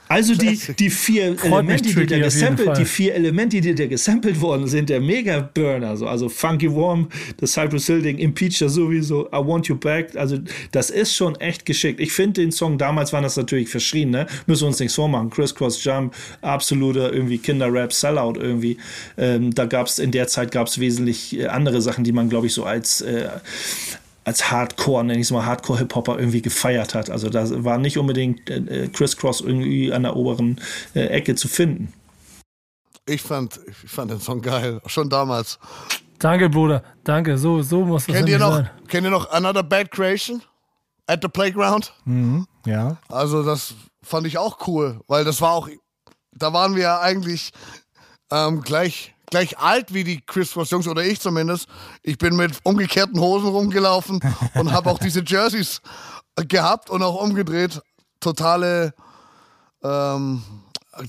D: Also die, die vier Elemente, die da gesampelt, die vier Elemente, die da gesampelt worden sind, der Mega-Burner, so, also Funky Warm, das Cypress Hill Ding, Impeacher sowieso, I Want You Back, also das ist schon echt geschickt. Ich finde den Song, damals war das natürlich verschrien, ne? Müssen wir uns nichts vormachen. Crisscross Jump, absoluter irgendwie Kinderrap, Sellout irgendwie. Ähm, da gab es, in der Zeit gab es wesentlich äh, andere Sachen, die man, glaube ich, so als äh, als Hardcore, nenne ich es mal Hardcore-Hip-Hopper irgendwie gefeiert hat. Also da war nicht unbedingt äh, Criss Cross irgendwie an der oberen äh, Ecke zu finden.
C: Ich fand, ich fand den Song geil, schon damals.
B: Danke, Bruder. Danke. So, so muss das
C: kennt ihr noch,
B: sein.
C: Kennt ihr noch Another Bad Creation? At the Playground?
E: Mhm, ja.
C: Also das fand ich auch cool, weil das war auch, da waren wir ja eigentlich ähm, gleich gleich alt wie die Chris Cross Jungs oder ich zumindest. Ich bin mit umgekehrten Hosen rumgelaufen und habe auch diese Jerseys gehabt und auch umgedreht. Totale, ähm,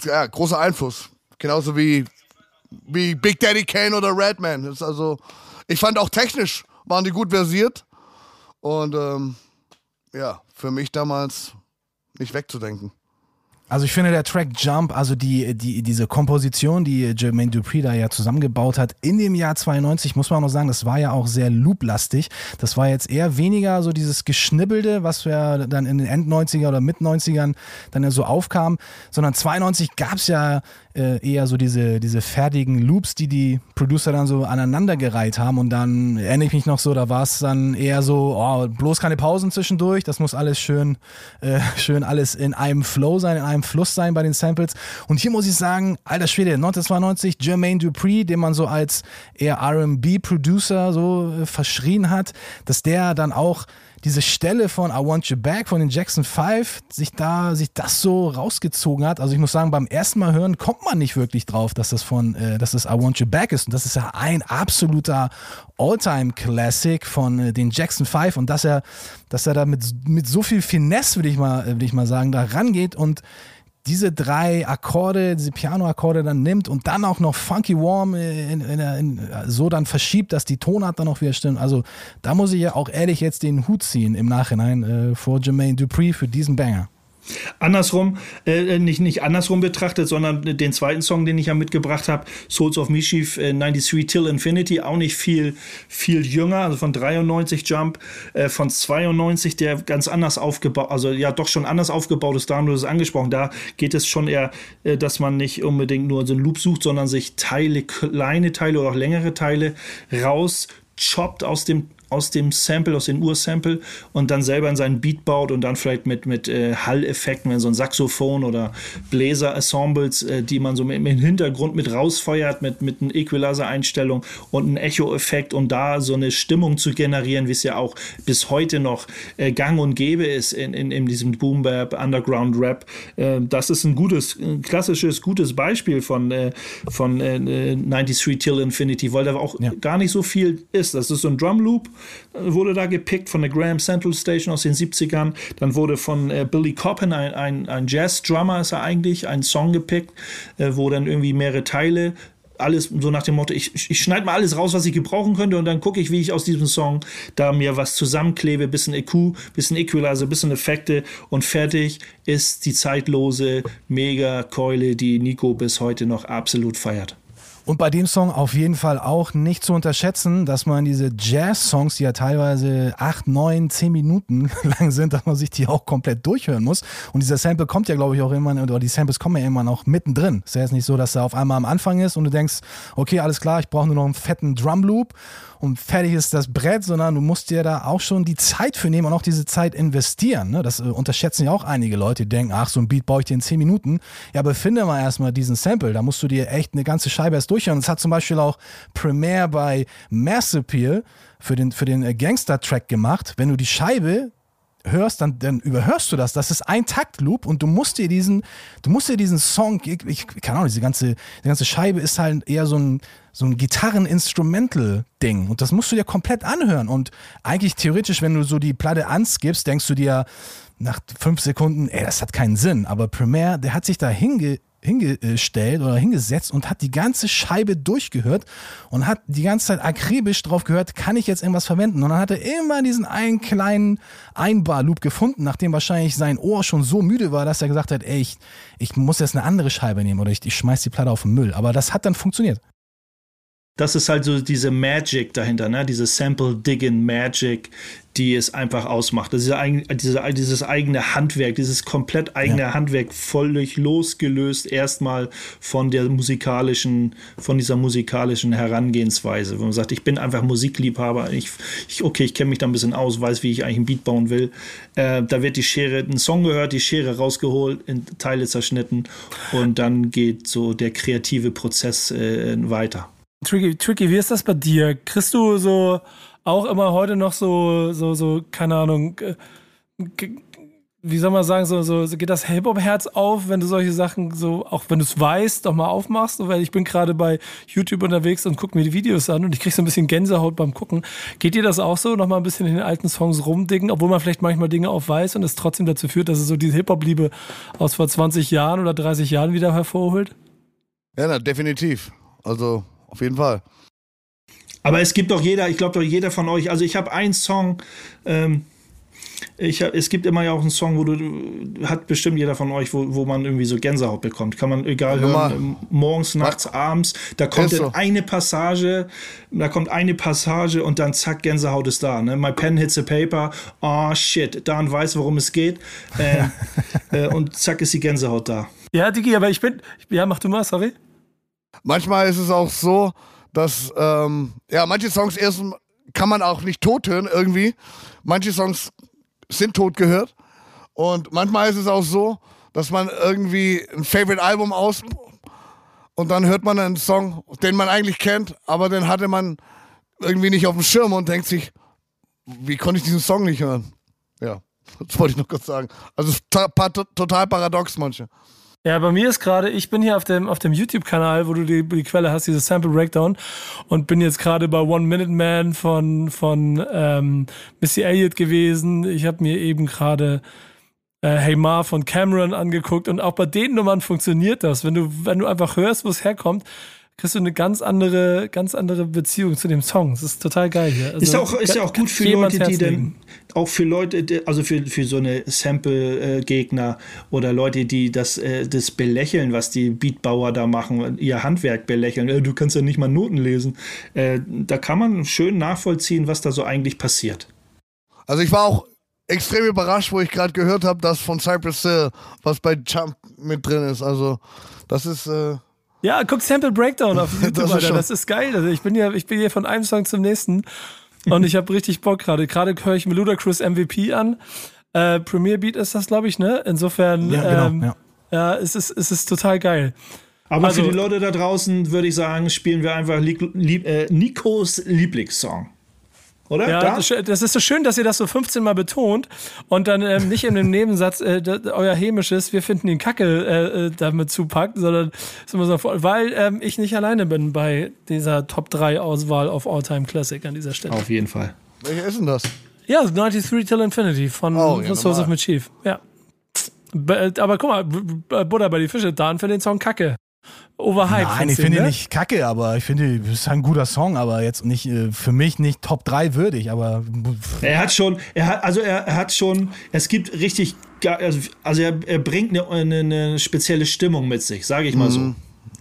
C: ja, großer Einfluss. Genauso wie, wie Big Daddy Kane oder Redman. Das ist also, ich fand auch technisch waren die gut versiert und ähm, ja, für mich damals nicht wegzudenken.
E: Also ich finde der Track Jump, also die, die, diese Komposition, die Jermaine Dupri da ja zusammengebaut hat, in dem Jahr 92, muss man auch noch sagen, das war ja auch sehr looplastig. Das war jetzt eher weniger so dieses Geschnibbelte, was ja dann in den End-90er oder Mit-90ern dann ja so aufkam, sondern 92 gab es ja äh, eher so diese, diese fertigen Loops, die die Producer dann so aneinandergereiht haben und dann erinnere ich mich noch so, da war es dann eher so, oh, bloß keine Pausen zwischendurch, das muss alles schön, äh, schön alles in einem Flow sein, in einem Fluss sein bei den Samples. Und hier muss ich sagen, alter Schwede, 1992, Jermaine Dupri, den man so als eher R&B-Producer so äh, verschrien hat, dass der dann auch diese Stelle von I Want You Back von den Jackson 5 sich da, sich das so rausgezogen hat. Also ich muss sagen, beim ersten Mal hören kommt man nicht wirklich drauf, dass das von, äh, dass das I Want You Back ist. Und das ist ja ein absoluter Alltime Classic von äh, den Jackson 5 und dass er, dass er da mit, mit so viel Finesse, würde ich mal, würde ich mal sagen, da rangeht und diese drei Akkorde, diese Piano-Akkorde dann nimmt und dann auch noch Funky Warm in, in, in, so dann verschiebt, dass die Tonart dann noch wieder stimmt. Also da muss ich ja auch ehrlich jetzt den Hut ziehen im Nachhinein äh, vor Jermaine Dupri für diesen Banger.
D: Andersrum, äh, nicht, nicht andersrum betrachtet, sondern den zweiten Song, den ich ja mitgebracht habe, Souls of Mischief äh, 93 Till Infinity, auch nicht viel, viel jünger, also von 93 Jump, äh, von 92, der ganz anders aufgebaut, also ja doch schon anders aufgebaut ist, da haben wir es angesprochen, da geht es schon eher, äh, dass man nicht unbedingt nur so einen Loop sucht, sondern sich Teile, kleine Teile oder auch längere Teile raus choppt aus dem aus dem Sample, aus dem Ursample und dann selber in seinen Beat baut und dann vielleicht mit, mit äh, Hall-Effekten, wenn so ein Saxophon oder Bläser-Ensembles, äh, die man so im Hintergrund mit rausfeuert, mit, mit einer Equalizer-Einstellung und einem Echo-Effekt, um da so eine Stimmung zu generieren, wie es ja auch bis heute noch äh, gang und gäbe ist in, in, in diesem Boom-Bap, Underground-Rap. Äh, das ist ein gutes, ein klassisches, gutes Beispiel von, äh, von 93 äh, Till Infinity, weil da auch ja. gar nicht so viel ist. Das ist so ein Drum-Loop, wurde da gepickt von der Graham Central Station aus den 70ern. Dann wurde von äh, Billy Coppin, ein, ein, ein Jazz-Drummer ist er eigentlich, ein Song gepickt, äh, wo dann irgendwie mehrere Teile alles so nach dem Motto, ich, ich schneide mal alles raus, was ich gebrauchen könnte und dann gucke ich, wie ich aus diesem Song da mir was zusammenklebe, bisschen EQ, bisschen Equalizer, bisschen Effekte und fertig ist die zeitlose Mega-Keule, die Nico bis heute noch absolut feiert.
E: Und bei dem Song auf jeden Fall auch nicht zu unterschätzen, dass man diese Jazz-Songs, die ja teilweise acht, neun, zehn Minuten lang sind, dass man sich die auch komplett durchhören muss. Und dieser Sample kommt ja, glaube ich, auch immer, oder die Samples kommen ja immer noch mittendrin. Ist ja jetzt nicht so, dass er auf einmal am Anfang ist und du denkst, okay, alles klar, ich brauche nur noch einen fetten Drum-Loop und fertig ist das Brett, sondern du musst dir da auch schon die Zeit für nehmen und auch diese Zeit investieren. Ne? Das äh, unterschätzen ja auch einige Leute, die denken, ach, so ein Beat baue ich dir in 10 Minuten. Ja, aber finde mal erstmal diesen Sample, da musst du dir echt eine ganze Scheibe erst durchhören. Das hat zum Beispiel auch Premiere bei Mass Appeal für den, für den äh, Gangster-Track gemacht. Wenn du die Scheibe hörst, dann, dann überhörst du das. Das ist ein Taktloop und du musst dir diesen, du musst dir diesen Song, ich, ich keine Ahnung, diese ganze, die ganze Scheibe ist halt eher so ein, so ein Gitarren-Instrumental-Ding und das musst du dir komplett anhören und eigentlich theoretisch, wenn du so die Platte anskippst, denkst du dir nach fünf Sekunden, ey, das hat keinen Sinn, aber Premiere, der hat sich da hinge hingestellt oder hingesetzt und hat die ganze Scheibe durchgehört und hat die ganze Zeit akribisch drauf gehört, kann ich jetzt irgendwas verwenden? Und dann hat er immer diesen einen kleinen Einbar-Loop gefunden, nachdem wahrscheinlich sein Ohr schon so müde war, dass er gesagt hat, ey, ich, ich muss jetzt eine andere Scheibe nehmen oder ich, ich schmeiß die Platte auf den Müll. Aber das hat dann funktioniert
D: das ist halt so diese Magic dahinter, ne? diese Sample-Digging-Magic, die es einfach ausmacht. Das ist diese, dieses eigene Handwerk, dieses komplett eigene ja. Handwerk, völlig losgelöst erstmal von der musikalischen, von dieser musikalischen Herangehensweise. Wo man sagt, ich bin einfach Musikliebhaber, ich, ich okay, ich kenne mich da ein bisschen aus, weiß, wie ich eigentlich einen Beat bauen will. Äh, da wird die Schere, ein Song gehört, die Schere rausgeholt, in Teile zerschnitten und dann geht so der kreative Prozess äh, weiter.
B: Tricky, Tricky, wie ist das bei dir? Kriegst du so auch immer heute noch so, so, so, keine Ahnung, wie soll man sagen, so, so geht das Hip-Hop-Herz auf, wenn du solche Sachen so, auch wenn du es weißt, doch mal aufmachst? Weil ich bin gerade bei YouTube unterwegs und gucke mir die Videos an und ich krieg so ein bisschen Gänsehaut beim Gucken. Geht dir das auch so, noch mal ein bisschen in den alten Songs rumdicken, obwohl man vielleicht manchmal Dinge auch weiß und es trotzdem dazu führt, dass es so diese Hip-Hop-Liebe aus vor 20 Jahren oder 30 Jahren wieder hervorholt?
C: Ja, na, definitiv. Also auf jeden Fall.
D: Aber es gibt doch jeder, ich glaube doch jeder von euch, also ich habe einen Song, ähm, ich, es gibt immer ja auch einen Song, wo du, hat bestimmt jeder von euch, wo, wo man irgendwie so Gänsehaut bekommt. Kann man egal hören, ähm, morgens, nachts, Was? abends. Da kommt so. eine Passage, da kommt eine Passage und dann zack, Gänsehaut ist da. Ne? My pen hits the paper, oh shit, Dan weiß, worum es geht. Äh, äh, und zack ist die Gänsehaut da.
B: Ja, Digi, aber ich bin, ja, mach du mal, sorry.
C: Manchmal ist es auch so, dass, ähm, ja, manche Songs erst kann man auch nicht tot hören irgendwie. Manche Songs sind tot gehört. Und manchmal ist es auch so, dass man irgendwie ein Favorite-Album aus und dann hört man einen Song, den man eigentlich kennt, aber den hatte man irgendwie nicht auf dem Schirm und denkt sich, wie konnte ich diesen Song nicht hören? Ja, das wollte ich noch kurz sagen. Also total paradox manche.
B: Ja, bei mir ist gerade, ich bin hier auf dem, auf dem YouTube-Kanal, wo du die, die Quelle hast, dieses Sample Breakdown, und bin jetzt gerade bei One Minute Man von, von ähm, Missy Elliott gewesen. Ich habe mir eben gerade äh, Hey Ma von Cameron angeguckt und auch bei den Nummern funktioniert das. Wenn du, wenn du einfach hörst, wo es herkommt, kriegst du eine ganz andere, ganz andere Beziehung zu dem Song. Das ist total geil hier.
D: Also, ist auch, ist ja auch gut für Leute, die dann, auch für Leute, also für, für so eine Sample-Gegner oder Leute, die das, äh, das belächeln, was die Beatbauer da machen, ihr Handwerk belächeln. Äh, du kannst ja nicht mal Noten lesen. Äh, da kann man schön nachvollziehen, was da so eigentlich passiert.
C: Also ich war auch extrem überrascht, wo ich gerade gehört habe, dass von Cypress Hill was bei Jump mit drin ist. Also das ist äh
B: ja, guck Sample Breakdown auf YouTube, das Alter. Das ist geil. Also ich bin ja, ich bin hier von einem Song zum nächsten. Und ich habe richtig Bock gerade. Gerade höre ich mir Ludacris MVP an. Äh, Premier Beat ist das, glaube ich, ne? Insofern,
E: Ja, genau,
B: ähm,
E: ja.
B: ja, es, ist, es ist total geil.
D: Aber
B: Also-
D: für die Leute da draußen würde ich sagen, spielen wir einfach Lieb, Lieb, äh, Nikos Lieblingssong. Oder?
B: Ja,
D: Da?
B: das, ist so schön, dass ihr das so 15 Mal betont und dann ähm, nicht in dem Nebensatz äh, euer hämisches, wir finden ihn kacke, äh, äh, damit zupackt, sondern ist immer so voll, weil ähm, ich nicht alleine bin bei dieser Top 3 Auswahl auf All-Time Classic an dieser Stelle.
D: Auf jeden Fall.
C: Welcher ist denn das?
B: Ja, 93 Till Infinity von,
C: Oh, ja,
B: von Source of. Mischief. Ja. B- Aber guck mal, B- B- Butter bei die Fische, Dan für den Song kacke. Overhyped.
E: Nein, ich finde ihn
B: ne?
E: nicht kacke, aber ich finde, es ist ein guter Song, aber jetzt nicht äh, für mich nicht Top 3 würdig, aber
D: Er hat schon, er hat, also er, er hat schon, es gibt richtig, also, also er, er bringt eine, eine, eine spezielle Stimmung mit sich, sage ich mal so.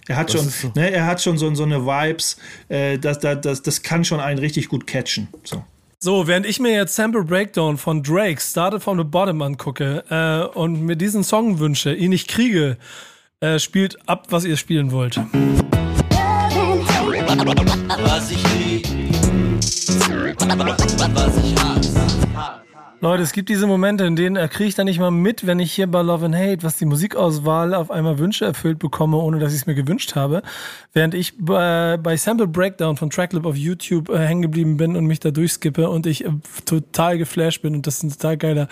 D: Er hat schon,
C: so.
D: ne, er hat schon so, so eine Vibes, äh, das, das, das, das kann schon einen richtig gut catchen. So.
B: So, während ich mir jetzt Sample Breakdown von Drake Started from the Bottom angucke äh, und mir diesen Song wünsche, ihn nicht kriege, äh, spielt ab, was ihr spielen wollt.
A: Was ich.
B: Leute, es gibt diese Momente, in denen kriege ich dann nicht mal mit, wenn ich hier bei Love and Hate, was die Musikauswahl auf einmal Wünsche erfüllt bekomme, ohne dass ich es mir gewünscht habe. Während ich bei, bei Sample Breakdown von Tracklip auf YouTube äh, hängen geblieben bin und mich da durchskippe und ich äh, total geflasht bin und das ein total geiler,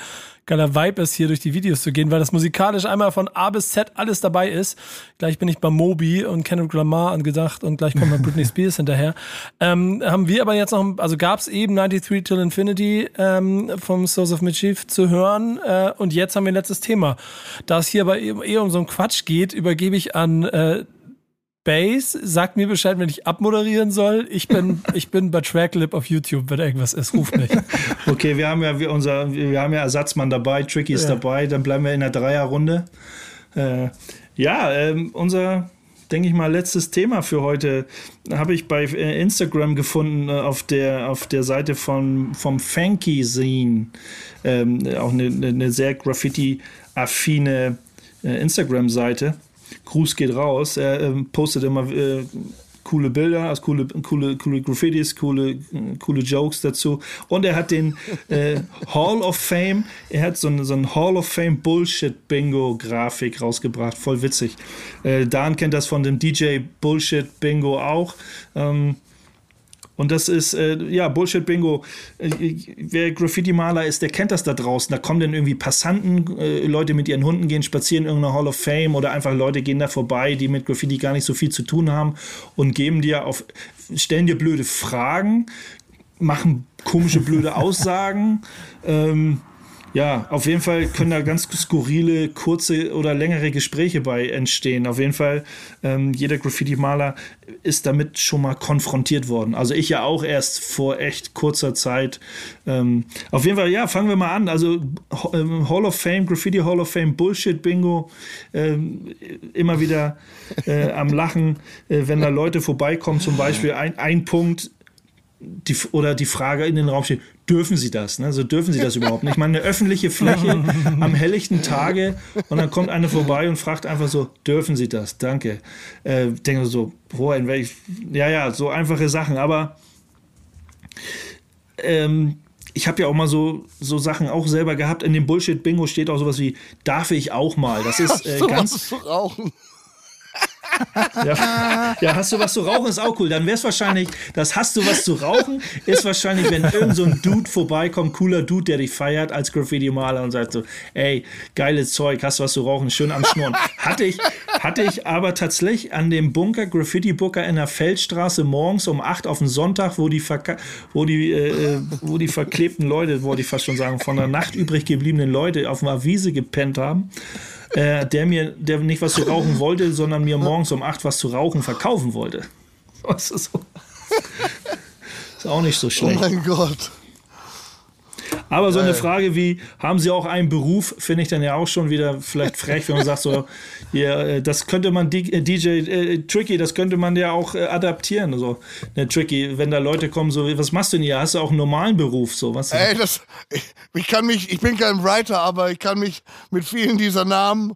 B: geiler Vibe ist, hier durch die Videos zu gehen, weil das musikalisch einmal von A bis Z alles dabei ist. Gleich bin ich bei Moby und Kendrick Lamar angedacht und gleich kommt mal Britney Spears hinterher. Ähm, haben wir aber jetzt noch, also gab es eben 93 Till Infinity ähm, vom Source of Mischief zu hören äh, und jetzt haben wir ein letztes Thema. Da es hier aber eben eher um so einen Quatsch geht, übergebe ich an äh, Bass, sagt mir Bescheid, wenn ich abmoderieren soll. Ich bin, ich bin bei Tracklip auf YouTube, wenn irgendwas ist, ruft mich.
D: Okay, wir haben ja wir, unser, wir haben ja Ersatzmann dabei, Tricky ist
B: Ja.
D: dabei, dann bleiben wir in der Dreierrunde. Äh, ja, ähm, unser, denke ich mal, letztes Thema für heute habe ich bei äh, Instagram gefunden, äh, auf, der, auf der Seite von, vom Funky Scene. Ähm, auch eine, eine, eine sehr graffiti-affine äh, Instagram-Seite. Gruß geht raus. Er ähm, postet immer äh, coole Bilder, also coole, coole, coole Graffitis, coole, äh, coole Jokes dazu. Und er hat den äh, Hall of Fame, er hat so eine, so ein Hall of Fame Bullshit Bingo Grafik rausgebracht. Voll witzig. Äh, Dan kennt das von dem DJ Bullshit Bingo auch. Ähm, und das ist, äh, ja, Bullshit-Bingo. Äh, wer Graffiti-Maler ist, der kennt das da draußen. Da kommen dann irgendwie Passanten, äh, Leute mit ihren Hunden gehen spazieren in irgendeiner Hall of Fame oder einfach Leute gehen da vorbei, die mit Graffiti gar nicht so viel zu tun haben und geben dir auf, stellen dir blöde Fragen, machen komische, blöde Aussagen. ähm, ja, auf jeden Fall können da ganz skurrile, kurze oder längere Gespräche bei entstehen. Auf jeden Fall, ähm, jeder Graffiti-Maler ist damit schon mal konfrontiert worden. Also ich ja auch erst vor echt kurzer Zeit. Ähm, auf jeden Fall, ja, fangen wir mal an. Also ähm, Hall of Fame, Graffiti Hall of Fame, Bullshit-Bingo. Ähm, immer wieder äh, am Lachen, äh, wenn da Leute vorbeikommen. Zum Beispiel ein, ein Punkt, die, oder die Frage in den Raum steht, dürfen Sie das? Ne? Also dürfen Sie das überhaupt nicht? Ich meine, eine öffentliche Fläche am helllichten Tage und dann kommt einer vorbei und fragt einfach so, dürfen Sie das? Danke. Äh, denke so, boah, in welch, ja, ja, so einfache Sachen, aber ähm, ich habe ja auch mal so, so Sachen auch selber gehabt. In dem Bullshit-Bingo steht auch sowas wie, darf ich auch mal? Das ist äh, ganz,
C: zu rauchen.
D: Ja, ja, hast du was zu rauchen, ist auch cool. Dann wäre es wahrscheinlich, das hast du was zu rauchen, ist wahrscheinlich, wenn irgend so ein Dude vorbeikommt, cooler Dude, der dich feiert als Graffiti-Maler und sagt so, ey, geiles Zeug, hast du was zu rauchen, schön am Schnurren. Hatte ich, hatte ich aber tatsächlich an dem Bunker, Graffiti-Bunker in der Feldstraße morgens um 8 auf den Sonntag, wo die, wo die, äh, wo die verklebten Leute, wollte ich fast schon sagen, von der Nacht übrig gebliebenen Leute auf einer Wiese gepennt haben äh, der mir, der nicht was zu rauchen wollte, sondern mir morgens um 8 was zu rauchen verkaufen wollte. Das ist, so. ist auch nicht so
C: Oh
D: schlecht.
C: mein Gott.
D: Aber so eine Frage wie, haben Sie auch einen Beruf, finde ich dann ja auch schon wieder vielleicht frech, wenn man sagt so, ja, äh, das könnte man, D- äh, DJ äh, Tricky, das könnte man ja auch äh, adaptieren. Also, ne, Tricky, wenn da Leute kommen, so, was machst du denn hier? Hast du auch einen normalen Beruf? So, was?
C: Ey, das, ich, ich kann mich, ich bin kein Writer, aber ich kann mich mit vielen dieser Namen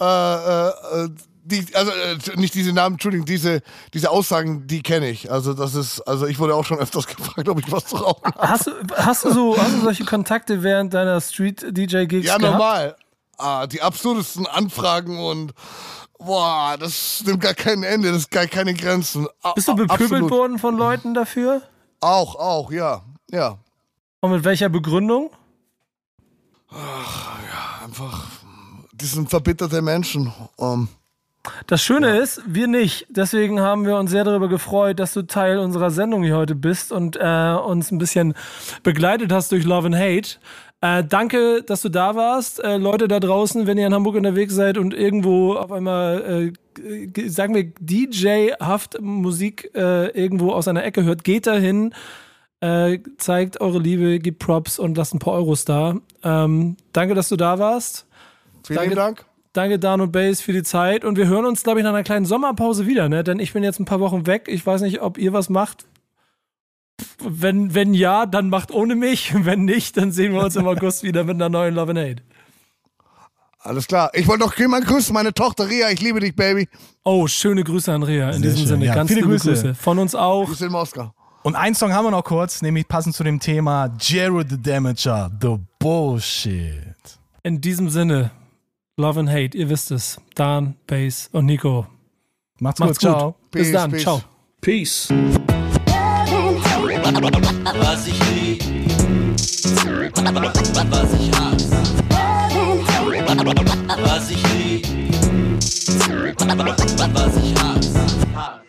C: äh, äh, äh, die, also äh, nicht diese Namen, Entschuldigung, diese, diese Aussagen, die kenne ich. Also das ist, also ich wurde auch schon öfters gefragt, ob ich was zu rauchen habe.
B: Hast du, hast du so hast du solche Kontakte während deiner Street-DJ-Gigs
C: Ja,
B: gehabt?
C: normal. Ah, die absurdesten Anfragen und boah, das nimmt gar kein Ende, das ist gar keine Grenzen. A-
B: Bist du bepöbelt worden von Leuten dafür?
C: Auch, auch, ja. Ja.
B: Und mit welcher Begründung?
C: Einfach, die sind verbitterte Menschen. Ähm,
B: Das Schöne ist, wir nicht. Deswegen haben wir uns sehr darüber gefreut, dass du Teil unserer Sendung hier heute bist und äh, uns ein bisschen begleitet hast durch Love and Hate. Äh, danke, dass du da warst. Äh, Leute da draußen, wenn ihr in Hamburg unterwegs seid und irgendwo auf einmal, äh, sagen wir, DJ-haft Musik äh, irgendwo aus einer Ecke hört, geht dahin, äh, zeigt eure Liebe, gebt Props und lasst ein paar Euros da. Ähm, danke, dass du da warst.
C: vielen
B: Danke.
C: Dank.
B: Danke, Dan und Base, für die Zeit. Und wir hören uns, glaube ich, nach einer kleinen Sommerpause wieder, ne? Denn ich bin jetzt ein paar Wochen weg. Ich weiß nicht, ob ihr was macht. Wenn, wenn ja, dann macht ohne mich. Wenn nicht, dann sehen wir uns im August wieder mit einer neuen Love and Hate.
C: Alles klar. Ich wollte noch jemand grüßen, meine Tochter Ria, ich liebe dich, Baby.
B: Oh, schöne Grüße an Ria. In
E: Sehr
B: diesem
E: schön.
B: Sinne,
E: Ja,
B: ganz
E: viele
B: liebe
E: Grüße.
B: Grüße. Von uns auch.
C: Grüße in Moskau.
E: Und einen Song haben wir noch kurz, nämlich passend zu dem Thema Jared the Damager, The Bullshit.
B: In diesem Sinne, Love and Hate, ihr wisst es. Dan, Base und Nico.
E: Macht's,
B: Macht's
E: gut,
B: gut.
E: ciao.
B: Bis
C: Peace,
B: dann.
C: peace.
B: Ciao.
D: Peace.
A: Was ich lieb, was ich hasse. Was ich lieb, was ich hasse.